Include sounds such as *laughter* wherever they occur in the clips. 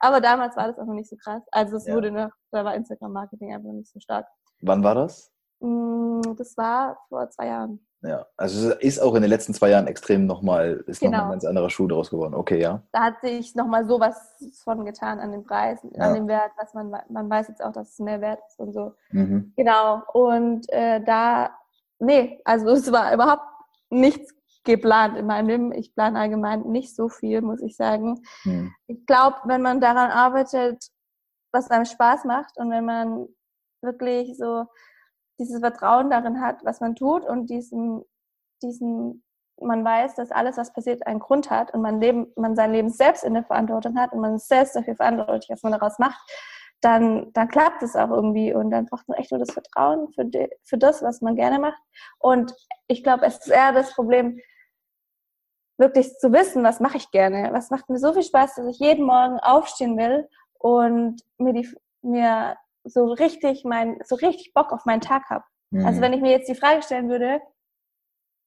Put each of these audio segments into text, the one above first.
Aber damals war das auch noch nicht so krass. Also es Ja. wurde noch, da war Instagram-Marketing einfach noch nicht so stark. Wann war das? Mm, Das war vor zwei Jahren. Ja, also es ist auch in den letzten zwei Jahren extrem nochmal, ist nochmal Genau. ein ganz anderer Schuh draus geworden. Okay, ja. Da hat sich nochmal sowas von getan an dem Preis, Ja. an dem Wert, was man, man weiß jetzt auch, dass es mehr wert ist und so. Mhm. Genau. Und äh, da, nee, also es war überhaupt nichts geplant in meinem Leben. Ich plane allgemein nicht so viel, muss ich sagen. Mhm. Ich glaube, wenn man daran arbeitet, was einem Spaß macht und wenn man wirklich so dieses Vertrauen darin hat, was man tut und diesen, diesen, man weiß, dass alles, was passiert, einen Grund hat und man Leben, man sein Leben selbst in der Verantwortung hat und man ist selbst dafür verantwortlich, was man daraus macht, dann, dann klappt es auch irgendwie und dann braucht man echt nur das Vertrauen für, die, für das, was man gerne macht. Und ich glaube, es ist eher das Problem, wirklich zu wissen, was mache ich gerne, was macht mir so viel Spaß, dass ich jeden Morgen aufstehen will und mir die mir so richtig mein so richtig Bock auf meinen Tag habe. Mhm. Also wenn ich mir jetzt die Frage stellen würde,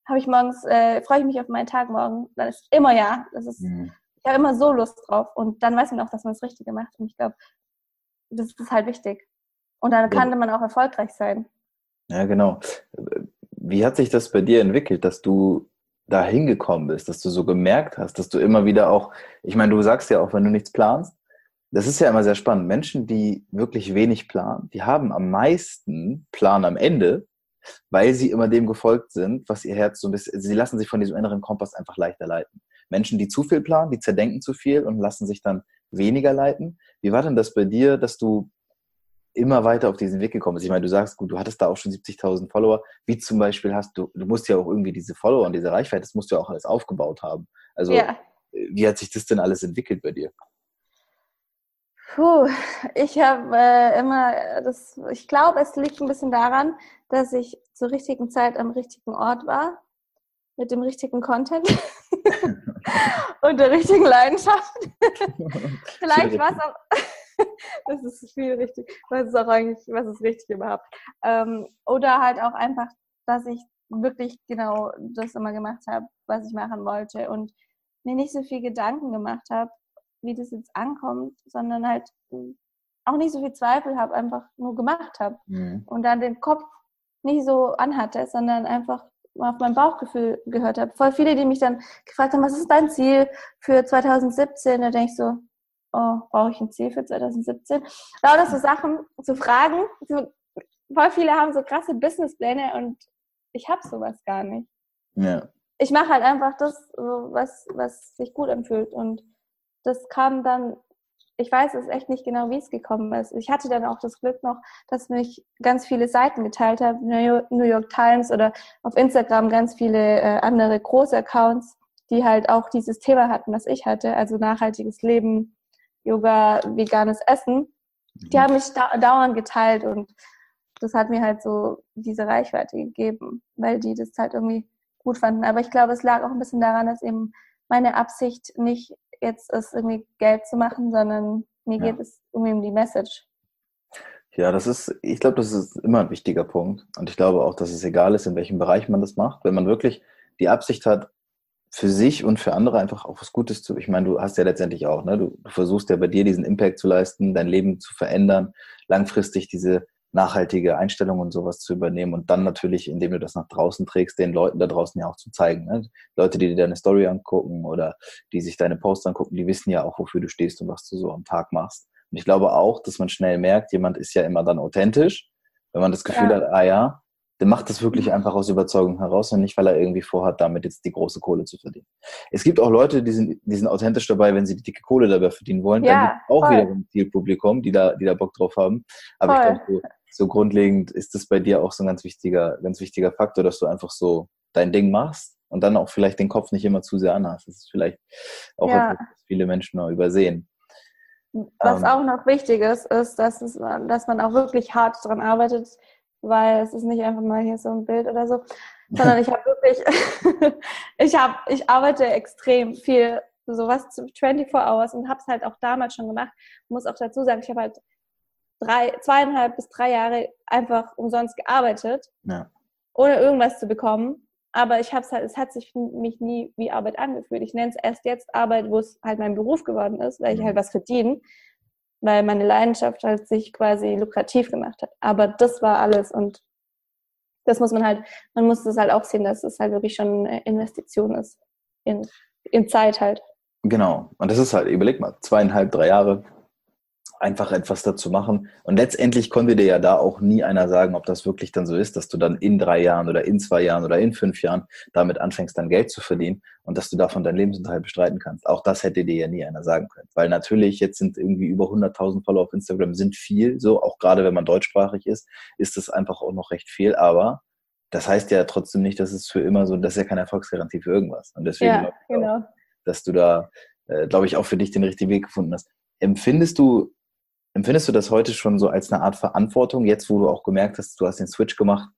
habe ich morgens äh, freue ich mich auf meinen Tag morgen, dann ist immer ja. Das ist Mhm. ich habe immer so Lust drauf und dann weiß man auch, dass man das Richtige macht und ich glaube, das ist halt wichtig. Und dann Ja. kann man auch erfolgreich sein. Ja, genau. Wie hat sich das bei dir entwickelt, dass du da hingekommen bist, dass du so gemerkt hast, dass du immer wieder auch, ich meine, du sagst ja auch, wenn du nichts planst, das ist ja immer sehr spannend. Menschen, die wirklich wenig planen, die haben am meisten Plan am Ende, weil sie immer dem gefolgt sind, was ihr Herz so ein bisschen, sie lassen sich von diesem inneren Kompass einfach leichter leiten. Menschen, die zu viel planen, die zerdenken zu viel und lassen sich dann weniger leiten. Wie war denn das bei dir, dass du immer weiter auf diesen Weg gekommen bist? Ich meine, du sagst, gut, du hattest da auch schon 70.000 Follower. Wie zum Beispiel hast du, du musst ja auch irgendwie diese Follower und diese Reichweite, das musst du ja auch alles aufgebaut haben. Also, ja. wie hat sich das denn alles entwickelt bei dir? Puh, ich habe äh, immer das, ich glaube, es liegt ein bisschen daran, dass ich zur richtigen Zeit am richtigen Ort war, mit dem richtigen Content *laughs* und der richtigen Leidenschaft. *laughs* Vielleicht war es auch, *laughs* das ist viel richtig, was ist auch eigentlich, was ist richtig überhaupt? Ähm, oder halt auch einfach, dass ich wirklich genau das immer gemacht habe, was ich machen wollte und mir nicht so viel Gedanken gemacht habe, wie das jetzt ankommt, sondern halt auch nicht so viel Zweifel habe, einfach nur gemacht habe Mhm. und dann den Kopf nicht so anhatte, sondern einfach auf mein Bauchgefühl gehört habe. Voll viele, die mich dann gefragt haben, was ist dein Ziel für 2017? Da denke ich so, oh, brauche ich ein Ziel für 2017? Lauter so Sachen zu fragen. So, voll viele haben so krasse Businesspläne und ich habe sowas gar nicht. Ja. Ich mache halt einfach das, was, was sich gut anfühlt. Und das kam dann, ich weiß es echt nicht genau, wie es gekommen ist. Ich hatte dann auch das Glück noch, dass mich ganz viele Seiten geteilt haben, New York Times oder auf Instagram ganz viele äh, andere große Accounts, die halt auch dieses Thema hatten, was ich hatte, also nachhaltiges Leben, Yoga, veganes Essen. Die haben mich da dauernd geteilt und das hat mir halt so diese Reichweite gegeben, weil die das halt irgendwie gut fanden. Aber ich glaube, es lag auch ein bisschen daran, dass eben meine Absicht nicht jetzt ist, irgendwie Geld zu machen, sondern mir Ja. geht es irgendwie um die Message. Ja, das ist, ich glaube, das ist immer ein wichtiger Punkt. Und ich glaube auch, dass es egal ist, in welchem Bereich man das macht. Wenn man wirklich die Absicht hat, für sich und für andere einfach auch was Gutes zu. Ich meine, du hast ja letztendlich auch, ne? Du, du versuchst ja bei dir diesen Impact zu leisten, dein Leben zu verändern, langfristig diese nachhaltige Einstellung und sowas zu übernehmen und dann natürlich, indem du das nach draußen trägst, den Leuten da draußen ja auch zu zeigen. Ne? Leute, die dir deine Story angucken oder die sich deine Posts angucken, die wissen ja auch, wofür du stehst und was du so am Tag machst. Und ich glaube auch, dass man schnell merkt, jemand ist ja immer dann authentisch, wenn man das Gefühl Ja. hat, ah ja, der macht das wirklich einfach aus Überzeugung heraus und nicht, weil er irgendwie vorhat, damit jetzt die große Kohle zu verdienen. Es gibt auch Leute, die sind, die sind authentisch dabei, wenn sie die dicke Kohle dabei verdienen wollen. Ja, Dann gibt es auch wieder ein Zielpublikum, die da, die da Bock drauf haben. Aber ich Voll. glaube, so, so grundlegend ist das bei dir auch so ein ganz wichtiger, ganz wichtiger Faktor, dass du einfach so dein Ding machst und dann auch vielleicht den Kopf nicht immer zu sehr anhast. Das ist vielleicht auch Ja. etwas, was viele Menschen noch übersehen. Was Ähm. auch noch wichtig ist, ist, dass, es, dass man auch wirklich hart dran arbeitet, weil es ist nicht einfach mal hier so ein Bild oder so, sondern ich habe wirklich, *laughs* ich habe, ich arbeite extrem viel, sowas zu 24 Hours und habe es halt auch damals schon gemacht. Muss auch dazu sagen, ich habe halt drei, zweieinhalb bis drei Jahre einfach umsonst gearbeitet, Ja. ohne irgendwas zu bekommen. aber ich habe halt, es hat sich für mich nie wie Arbeit angefühlt. Ich nenne es erst jetzt Arbeit, wo es halt mein Beruf geworden ist, weil ich Mhm. halt was verdiene, weil meine Leidenschaft halt sich quasi lukrativ gemacht hat. Aber das war alles und das muss man halt, man muss das halt auch sehen, dass es halt wirklich schon eine Investition ist in, in Zeit halt. Genau. Und das ist halt, überleg mal, zweieinhalb, drei Jahre einfach etwas dazu machen. Und letztendlich konnte dir ja da auch nie einer sagen, ob das wirklich dann so ist, dass du dann in drei Jahren oder in zwei Jahren oder in fünf Jahren damit anfängst, dann Geld zu verdienen und dass du davon deinen Lebensunterhalt bestreiten kannst. Auch das hätte dir ja nie einer sagen können. Weil natürlich, jetzt sind irgendwie über 100.000 Follower auf Instagram, sind viel, so auch gerade wenn man deutschsprachig ist, ist das einfach auch noch recht viel. Aber das heißt ja trotzdem nicht, dass es für immer so, das ist ja keine Erfolgsgarantie für irgendwas. Und deswegen Ja, ich auch, genau. dass du da, äh, glaube ich, auch für dich den richtigen Weg gefunden hast. Empfindest du, empfindest du das heute schon so als eine Art Verantwortung, jetzt wo du auch gemerkt hast, du hast den Switch gemacht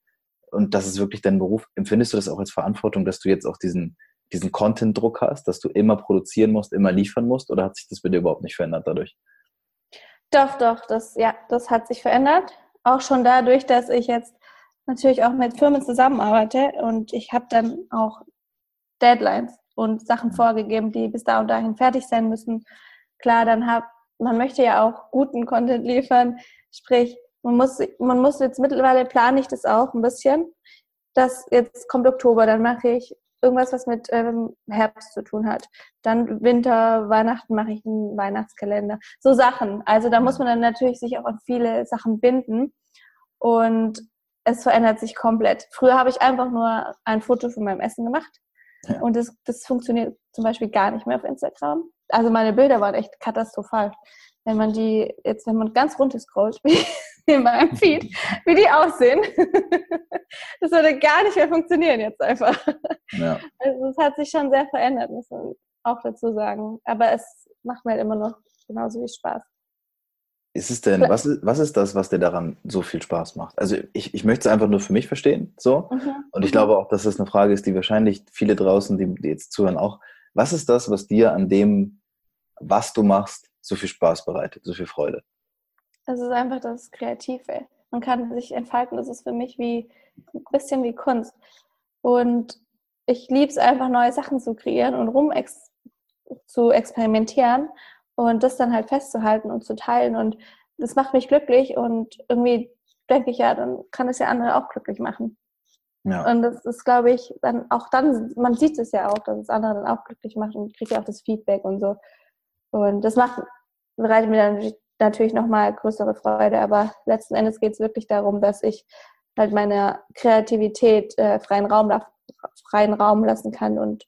und das ist wirklich dein Beruf, empfindest du das auch als Verantwortung, dass du jetzt auch diesen, diesen Content-Druck hast, dass du immer produzieren musst, immer liefern musst oder hat sich das bei dir überhaupt nicht verändert dadurch? Doch, doch, das, ja, das hat sich verändert. Auch schon dadurch, dass ich jetzt natürlich auch mit Firmen zusammenarbeite und ich habe dann auch Deadlines und Sachen vorgegeben, die bis da und dahin fertig sein müssen. Klar, dann hab, man möchte ja auch guten Content liefern, sprich, man muss, man muss jetzt mittlerweile plane ich das auch ein bisschen, dass jetzt kommt Oktober, dann mache ich irgendwas, was mit ähm, Herbst zu tun hat. Dann Winter, Weihnachten mache ich einen Weihnachtskalender. So Sachen. Also da muss man dann natürlich sich auch an viele Sachen binden. Und es verändert sich komplett. Früher habe ich einfach nur ein Foto von meinem Essen gemacht. Ja. Und das, das funktioniert zum Beispiel gar nicht mehr auf Instagram. Also meine Bilder waren echt katastrophal. Wenn man die, jetzt wenn man ganz runter scrollt, *laughs* wie in meinem Feed, wie die aussehen, *laughs* das würde gar nicht mehr funktionieren jetzt einfach. Ja. Also es hat sich schon sehr verändert, muss man auch dazu sagen. Aber es macht mir halt immer noch genauso viel Spaß. Ist es denn, was ist, was ist das, was dir daran so viel Spaß macht? Also ich, ich möchte es einfach nur für mich verstehen, so. Mhm. Und ich glaube auch, dass das eine Frage ist, die wahrscheinlich viele draußen, die, die jetzt zuhören, auch. Was ist das, was dir an dem, was du machst, so viel Spaß bereitet, so viel Freude? Es ist einfach das Kreative. Man kann sich entfalten. Das ist für mich wie ein bisschen wie Kunst. Und ich liebe es einfach, neue Sachen zu kreieren und rum ex zu experimentieren und das dann halt festzuhalten und zu teilen. Und das macht mich glücklich und irgendwie denke ich, ja, dann kann es ja andere auch glücklich machen. Ja. Und das ist, glaube ich, dann auch dann, man sieht es ja auch, dass es andere dann auch glücklich macht und kriegt ja auch das Feedback und so. Und das macht, bereitet mir dann natürlich nochmal größere Freude. Aber letzten Endes geht es wirklich darum, dass ich halt meine Kreativität äh, freien, Raum, freien Raum lassen kann und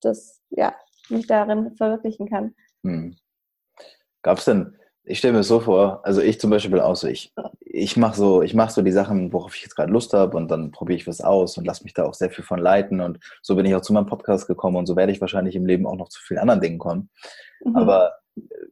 das, ja, mich darin verwirklichen kann. Hm. Gab es denn, ich stelle mir so vor, also ich zum Beispiel auch so, ich, ich mache so, ich mache so die Sachen, worauf ich jetzt gerade Lust habe und dann probiere ich was aus und lasse mich da auch sehr viel von leiten und so bin ich auch zu meinem Podcast gekommen und so werde ich wahrscheinlich im Leben auch noch zu vielen anderen Dingen kommen. Mhm. Aber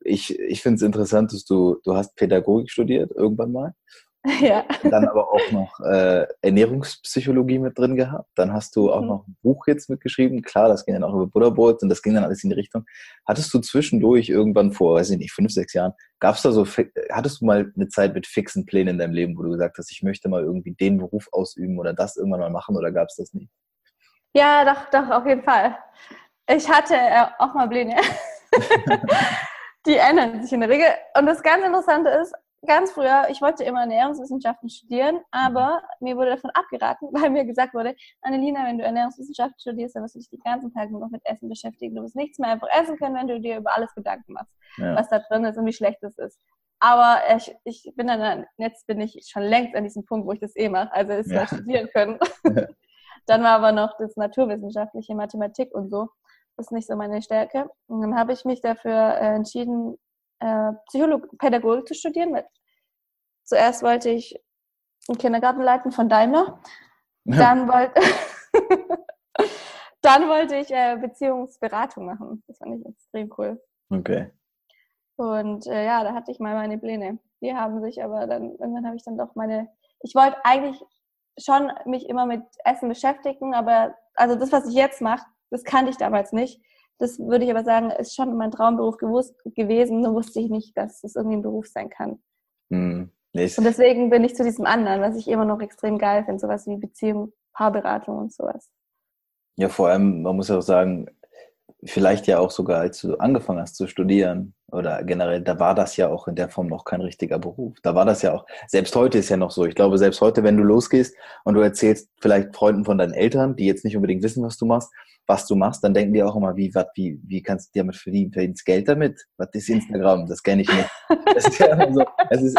ich, ich finde es interessant, dass du, du hast Pädagogik studiert irgendwann mal. *laughs* Ja. Dann aber auch noch äh, Ernährungspsychologie mit drin gehabt. Dann hast du auch Mhm. noch ein Buch jetzt mitgeschrieben. Klar, das ging dann auch über Butterbrot und das ging dann alles in die Richtung. Hattest du zwischendurch irgendwann vor, weiß ich nicht, fünf, sechs Jahren, gab's da so, hattest du mal eine Zeit mit fixen Plänen in deinem Leben, wo du gesagt hast, ich möchte mal irgendwie den Beruf ausüben oder das irgendwann mal machen oder gab's das nicht? Ja, doch, doch, auf jeden Fall. Ich hatte äh, auch mal Pläne. *laughs* *laughs* Die ändern sich in der Regel. Und das ganz Interessante ist, ganz früher, ich wollte immer Ernährungswissenschaften studieren, aber mir wurde davon abgeraten, *laughs* weil mir gesagt wurde, Annelina, wenn du Ernährungswissenschaften studierst, dann wirst du dich den ganzen Tag nur noch mit Essen beschäftigen. Du wirst nichts mehr einfach essen können, wenn du dir über alles Gedanken machst, Ja. was da drin ist und wie schlecht es ist. Aber ich, ich bin dann, jetzt bin ich schon längst an diesem Punkt, wo ich das eh mache, also es Ja. ja. studieren können. *laughs* Dann war aber noch das naturwissenschaftliche Mathematik und so. Das ist nicht so meine Stärke. Und dann habe ich mich dafür äh, entschieden, äh, Psycholog Pädagogik zu studieren. Weil zuerst wollte ich einen Kindergarten leiten von Daimler. Dann wollte, *laughs* dann wollte ich äh, Beziehungsberatung machen. Das fand ich extrem cool. Okay. Und äh, ja, da hatte ich mal meine Pläne. Die haben sich aber dann, irgendwann habe ich dann doch meine, ich wollte eigentlich schon mich immer mit Essen beschäftigen, aber also das, was ich jetzt mache, das kannte ich damals nicht. Das würde ich aber sagen, ist schon mein Traumberuf gewusst, gewesen. Nur wusste ich nicht, dass das irgendwie ein Beruf sein kann. Hm. Und deswegen bin ich zu diesem anderen, was ich immer noch extrem geil finde, sowas wie Beziehung, Paarberatung und sowas. Ja, vor allem, man muss ja auch sagen, vielleicht ja auch sogar, als du angefangen hast zu studieren oder generell, da war das ja auch in der Form noch kein richtiger Beruf. Da war das ja auch, selbst heute ist ja noch so. Ich glaube, selbst heute, wenn du losgehst und du erzählst vielleicht Freunden von deinen Eltern, die jetzt nicht unbedingt wissen, was du machst, was du machst, dann denken die auch immer, wie, wat, wie, wie kannst du damit verdienen? Verdienst Geld damit? Was ist Instagram? Das kenne ich nicht. Das ist ja, so, das ist,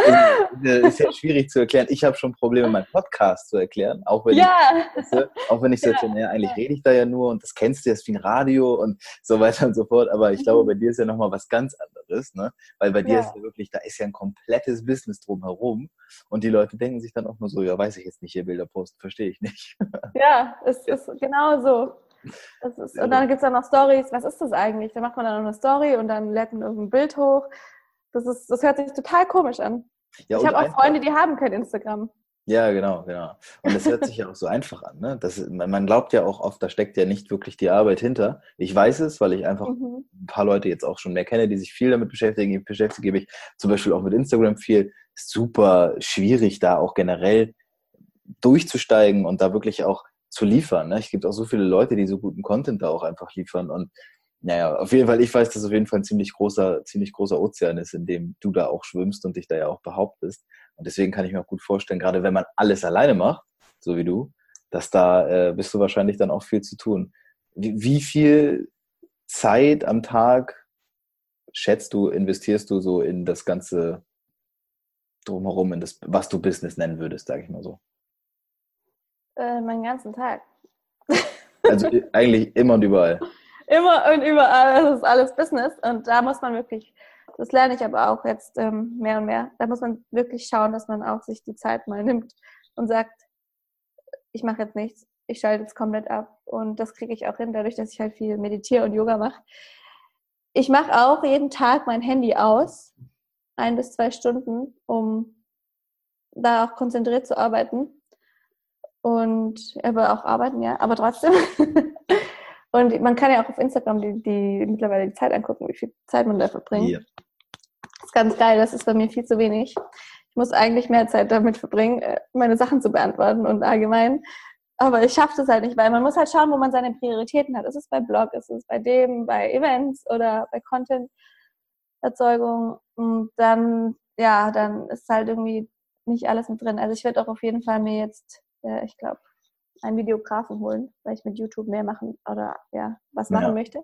ist ja schwierig zu erklären. Ich habe schon Probleme, meinen Podcast zu erklären, auch wenn ja. ich, auch wenn ich so ja. naja, eigentlich rede ich da ja nur und das kennst du, das ist wie ein Radio und so weiter und so fort. Aber ich glaube, mhm. bei dir ist ja nochmal was ganz anderes, ne? Weil bei dir ja. ist ja wirklich, da ist ja ein komplettes Business drumherum und die Leute denken sich dann auch nur so, ja, weiß ich jetzt nicht, hier Bilder posten, verstehe ich nicht. Ja, es ist genau so. Ist, und dann gibt es dann noch Stories. Was ist das eigentlich? Da macht man dann noch eine Story und dann lädt man irgendein Bild hoch. Das, ist, das hört sich total komisch an. Ja, ich habe auch Freunde, die haben kein Instagram. Ja, genau, genau. Und es hört sich ja auch so einfach an. Ne? Das, man glaubt ja auch oft, da steckt ja nicht wirklich die Arbeit hinter. Ich weiß es, weil ich einfach mhm. ein paar Leute jetzt auch schon mehr kenne, die sich viel damit beschäftigen. Ich beschäftige mich zum Beispiel auch mit Instagram viel. Super schwierig, da auch generell durchzusteigen und da wirklich auch zu liefern. Ne? Es gibt auch so viele Leute, die so guten Content da auch einfach liefern. Und naja, auf jeden Fall, ich weiß, dass es auf jeden Fall ein ziemlich großer, ziemlich großer Ozean ist, in dem du da auch schwimmst und dich da ja auch behauptest. Und deswegen kann ich mir auch gut vorstellen, gerade wenn man alles alleine macht, so wie du, dass da äh, bist du wahrscheinlich dann auch viel zu tun. Wie, wie viel Zeit am Tag schätzt du, investierst du so in das ganze drumherum, in das, was du Business nennen würdest, sage ich mal so? Äh, meinen ganzen Tag. Also eigentlich immer und überall. *laughs* Immer und überall. Das ist alles Business. Und da muss man wirklich, das lerne ich aber auch jetzt ähm, mehr und mehr, da muss man wirklich schauen, dass man auch sich die Zeit mal nimmt und sagt, ich mache jetzt nichts, ich schalte jetzt komplett ab. Und das kriege ich auch hin, dadurch, dass ich halt viel meditiere und Yoga mache. Ich mache auch jeden Tag mein Handy aus, ein bis zwei Stunden, um da auch konzentriert zu arbeiten und aber auch arbeiten, ja, aber trotzdem. *laughs* und man kann ja auch auf Instagram die, die mittlerweile die Zeit angucken, wie viel Zeit man da verbringt. Yeah. Das ist ganz geil, das ist bei mir viel zu wenig. Ich muss eigentlich mehr Zeit damit verbringen, äh, meine Sachen zu beantworten und allgemein. Aber ich schaffe das halt nicht, weil man muss halt schauen, wo man seine Prioritäten hat. Ist es bei Blog, ist es bei dem, bei Events oder bei Content-Erzeugung? Und dann, ja, dann ist halt irgendwie nicht alles mit drin. Also ich werde auch auf jeden Fall mir jetzt äh, ich glaube, einen Videografen holen, weil ich mit YouTube mehr machen oder ja, was machen ja. möchte.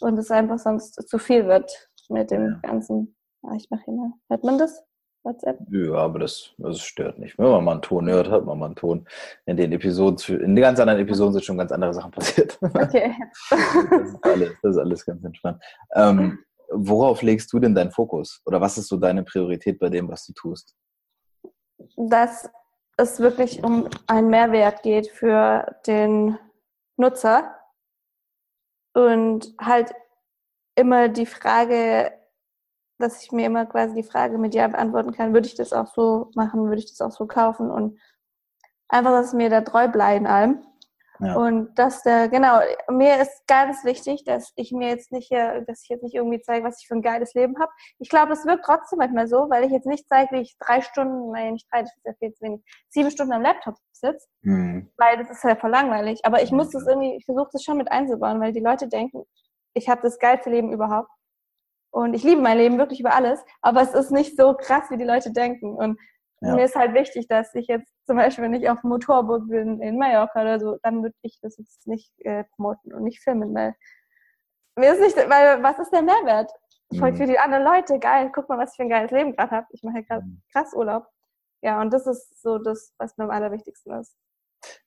Und es einfach sonst zu viel wird mit dem ja. ganzen. Ah, ich mache mal. Hört man das? WhatsApp? Ja, aber das, das stört nicht. Wenn man mal einen Ton hört, hört man mal einen Ton. In den Episoden, in den ganz anderen Episoden sind schon ganz andere Sachen passiert. *laughs* Okay. das, ist alles, das ist alles ganz entspannt. Ähm, worauf legst du denn deinen Fokus? Oder was ist so deine Priorität bei dem, was du tust? Das es wirklich um einen Mehrwert geht für den Nutzer und halt immer die Frage, dass ich mir immer quasi die Frage mit Ja beantworten kann, würde ich das auch so machen, würde ich das auch so kaufen und einfach, dass mir da treu bleiben allem. Und dass der, genau, mir ist ganz wichtig, dass ich mir jetzt nicht hier, dass ich jetzt nicht irgendwie zeige, was ich für ein geiles Leben habe. Ich glaube, es wirkt trotzdem manchmal so, weil ich jetzt nicht zeige, wie ich drei Stunden, nein, nicht drei, das ist ja viel zu wenig, sieben Stunden am Laptop sitze, mhm. weil das ist ja voll langweilig. Aber ich muss das irgendwie, ich versuche das schon mit einzubauen, weil die Leute denken, ich habe das geilste Leben überhaupt. Und ich liebe mein Leben wirklich über alles, aber es ist nicht so krass, wie die Leute denken. Und ja. Mir ist halt wichtig, dass ich jetzt zum Beispiel, wenn ich auf dem Motorboot bin in Mallorca oder so, dann würde ich das jetzt nicht äh, promoten und nicht filmen, weil mir ist nicht, weil was ist der Mehrwert? Voll mhm. für die anderen Leute, geil, guck mal, was ich für ein geiles Leben gerade habe. Ich mache ja gerade mhm. krass Urlaub. Ja, und das ist so das, was mir am allerwichtigsten ist.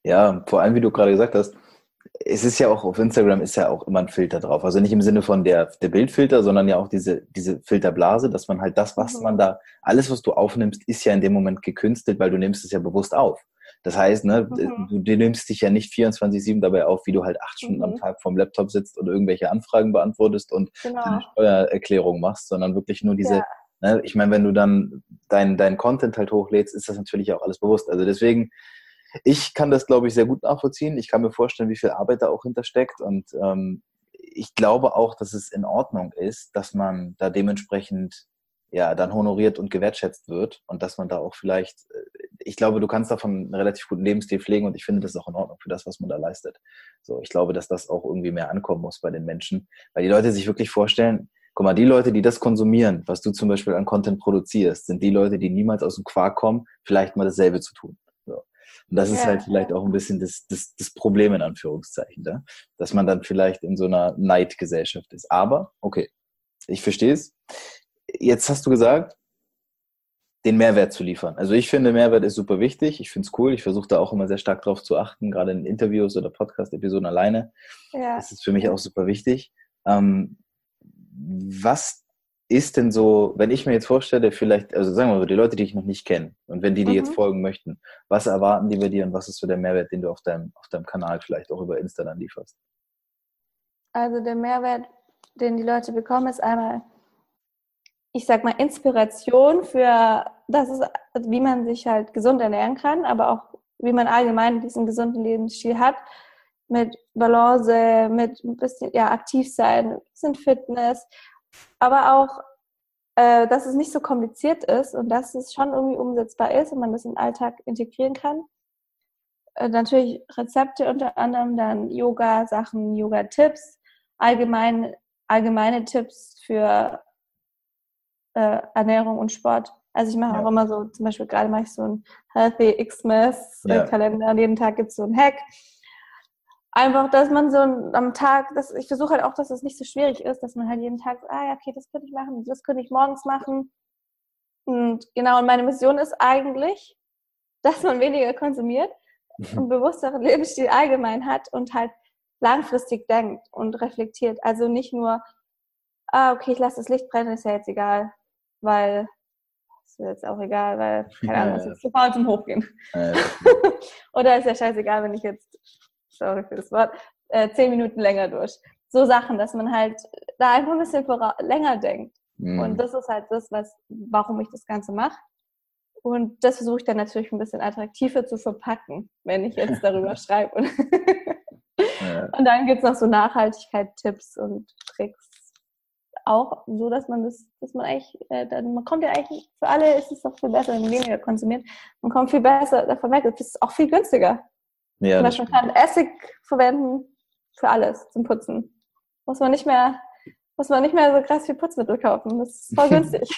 Ja, vor allem, wie du gerade gesagt hast, es ist ja auch auf Instagram ist ja auch immer ein Filter drauf. Also nicht im Sinne von der, der Bildfilter, sondern ja auch diese, diese Filterblase, dass man halt das, was mhm. man da, alles, was du aufnimmst, ist ja in dem Moment gekünstelt, weil du nimmst es ja bewusst auf. Das heißt, ne, mhm. du, du, nimmst dich ja nicht 24-7 dabei auf, wie du halt acht Stunden mhm. am Tag vorm Laptop sitzt und irgendwelche Anfragen beantwortest und genau. eine Steuererklärung machst, sondern wirklich nur diese, ja. ne, ich meine, wenn du dann dein, dein Content halt hochlädst, ist das natürlich auch alles bewusst. Also deswegen, ich kann das, glaube ich, sehr gut nachvollziehen. Ich kann mir vorstellen, wie viel Arbeit da auch hintersteckt. Und ähm, ich glaube auch, dass es in Ordnung ist, dass man da dementsprechend ja dann honoriert und gewertschätzt wird und dass man da auch vielleicht äh, ich glaube, du kannst davon einen relativ guten Lebensstil pflegen und ich finde, das ist auch in Ordnung für das, was man da leistet. So, ich glaube, dass das auch irgendwie mehr ankommen muss bei den Menschen, weil die Leute sich wirklich vorstellen, guck mal, die Leute, die das konsumieren, was du zum Beispiel an Content produzierst, sind die Leute, die niemals aus dem Quark kommen, vielleicht mal dasselbe zu tun. Und das ist ja, halt vielleicht auch ein bisschen das, das, das Problem in Anführungszeichen, ne? dass man dann vielleicht in so einer Neidgesellschaft ist. Aber, okay, ich verstehe es. Jetzt hast du gesagt, den Mehrwert zu liefern. Also ich finde, Mehrwert ist super wichtig. Ich finde es cool. Ich versuche da auch immer sehr stark drauf zu achten, gerade in Interviews oder Podcast-Episoden alleine. Ja. Das ist für mich auch super wichtig. Ähm, was ist denn so, wenn ich mir jetzt vorstelle, vielleicht, also sagen wir mal, die Leute, die ich noch nicht kenne und wenn die dir mhm. jetzt folgen möchten, was erwarten die bei dir und was ist so der Mehrwert, den du auf deinem, auf deinem Kanal vielleicht auch über Insta dann lieferst? Also der Mehrwert, den die Leute bekommen, ist einmal, ich sag mal, Inspiration für das ist, wie man sich halt gesund ernähren kann, aber auch wie man allgemein diesen gesunden Lebensstil hat mit Balance, mit ein bisschen ja, aktiv sein, ein bisschen Fitness, aber auch, äh, dass es nicht so kompliziert ist und dass es schon irgendwie umsetzbar ist und man das in den Alltag integrieren kann. Äh, natürlich Rezepte unter anderem, dann Yoga-Sachen, Yoga-Tipps, allgemein, allgemeine Tipps für äh, Ernährung und Sport. Also ich mache ja. auch immer so, zum Beispiel gerade mache ich so einen Healthy Xmas-Kalender ja. und jeden Tag gibt es so einen Hack einfach, dass man so am Tag, dass ich versuche halt auch, dass es nicht so schwierig ist, dass man halt jeden Tag, ah ja, okay, das könnte ich machen, das könnte ich morgens machen. Und genau, und meine Mission ist eigentlich, dass man weniger konsumiert mhm. und bewussteren Lebensstil allgemein hat und halt langfristig denkt und reflektiert. Also nicht nur, ah, okay, ich lasse das Licht brennen, ist ja jetzt egal, weil ist jetzt auch egal, weil, keine Ahnung, es ist zu faul zum Hochgehen. Ja, *laughs* Oder ist ja scheißegal, wenn ich jetzt sorry für das Wort, äh, zehn Minuten länger durch. So Sachen, dass man halt da einfach ein bisschen länger denkt. Mhm. Und das ist halt das, was, warum ich das Ganze mache. Und das versuche ich dann natürlich ein bisschen attraktiver zu verpacken, wenn ich jetzt *laughs* darüber schreibe. ja. Und dann gibt es noch so Nachhaltigkeit-Tipps und Tricks. Auch so, dass man das, dass man eigentlich, äh, dann, man kommt ja eigentlich, für alle ist es doch viel besser, wenn man weniger konsumiert. Man kommt viel besser davon weg. Es ist auch viel günstiger. Ja, Zum Beispiel man kann Essig verwenden für alles zum Putzen. Muss man nicht mehr, muss man nicht mehr so krass viel Putzmittel kaufen. Das ist voll *laughs* günstig.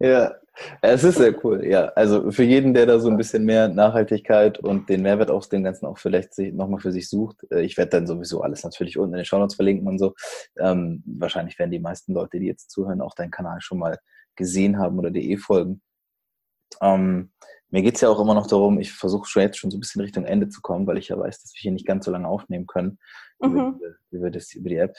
ja, es ist sehr *laughs* cool. Ja, also für jeden, der da so ein bisschen mehr Nachhaltigkeit und den Mehrwert aus dem Ganzen auch vielleicht nochmal für sich sucht. Äh, ich werde dann sowieso alles natürlich unten in den Shownotes verlinken und so. Ähm, wahrscheinlich werden die meisten Leute, die jetzt zuhören, auch deinen Kanal schon mal gesehen haben oder dir eh folgen. Ähm, mir geht es ja auch immer noch darum, ich versuche schon jetzt schon so ein bisschen Richtung Ende zu kommen, weil ich ja weiß, dass wir hier nicht ganz so lange aufnehmen können mhm. über, über, das, über die App.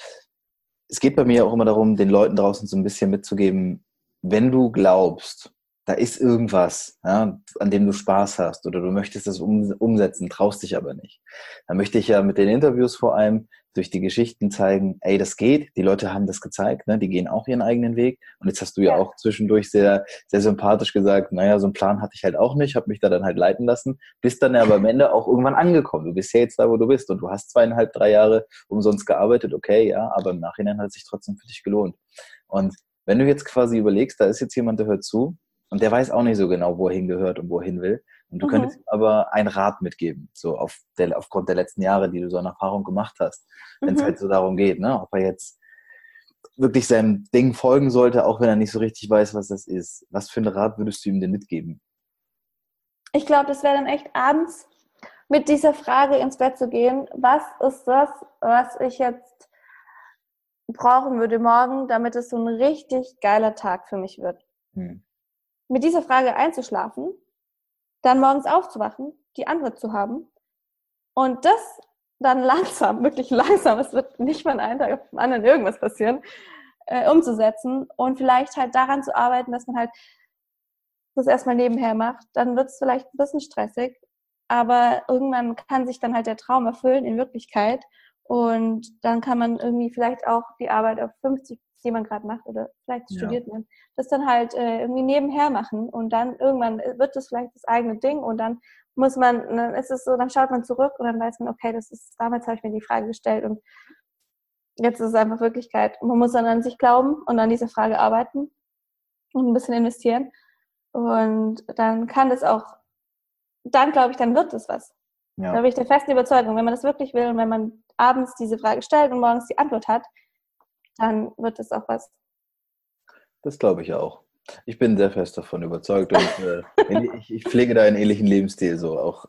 Es geht bei mir auch immer darum, den Leuten draußen so ein bisschen mitzugeben, wenn du glaubst, da ist irgendwas, ja, an dem du Spaß hast oder du möchtest das um, umsetzen, traust dich aber nicht. Da möchte ich ja mit den Interviews vor allem durch die Geschichten zeigen, ey, das geht, die Leute haben das gezeigt, ne? die gehen auch ihren eigenen Weg. Und jetzt hast du ja, ja auch zwischendurch sehr, sehr sympathisch gesagt, naja, so einen Plan hatte ich halt auch nicht, habe mich da dann halt leiten lassen, bist dann aber am Ende auch irgendwann angekommen. Du bist ja jetzt da, wo du bist und du hast zweieinhalb, drei Jahre umsonst gearbeitet, okay, ja, aber im Nachhinein hat es sich trotzdem für dich gelohnt. Und wenn du jetzt quasi überlegst, da ist jetzt jemand, der hört zu und der weiß auch nicht so genau, wo er hingehört und wo er hin will. Und du mhm. könntest ihm aber einen Rat mitgeben, so auf der, aufgrund der letzten Jahre, die du so an Erfahrung gemacht hast, wenn es mhm. halt so darum geht, ne, ob er jetzt wirklich seinem Ding folgen sollte, auch wenn er nicht so richtig weiß, was das ist. Was für einen Rat würdest du ihm denn mitgeben? Ich glaube, das wäre dann echt abends mit dieser Frage ins Bett zu gehen, was ist das, was ich jetzt brauchen würde morgen, damit es so ein richtig geiler Tag für mich wird. Hm. Mit dieser Frage einzuschlafen dann morgens aufzuwachen, die Antwort zu haben und das dann *laughs* langsam, wirklich langsam, es wird nicht von einem Tag auf den anderen irgendwas passieren, äh, umzusetzen und vielleicht halt daran zu arbeiten, dass man halt das erstmal nebenher macht. Dann wird es vielleicht ein bisschen stressig, aber irgendwann kann sich dann halt der Traum erfüllen in Wirklichkeit und dann kann man irgendwie vielleicht auch die Arbeit auf 50 die man gerade macht oder vielleicht studiert ja. man, das dann halt äh, irgendwie nebenher machen und dann irgendwann wird das vielleicht das eigene Ding und dann muss man, dann ist es so, dann schaut man zurück und dann weiß man, okay, das ist, damals habe ich mir die Frage gestellt und jetzt ist es einfach Wirklichkeit. Man muss dann an sich glauben und an dieser Frage arbeiten und ein bisschen investieren und dann kann das auch dann glaube ich, dann wird es was. Ja. Da bin ich der festen Überzeugung, wenn man das wirklich will und wenn man abends diese Frage stellt und morgens die Antwort hat, dann wird es auch was. Das glaube ich auch. Ich bin sehr fest davon überzeugt und äh, *laughs* ich, ich, pflege da einen ähnlichen Lebensstil so. Auch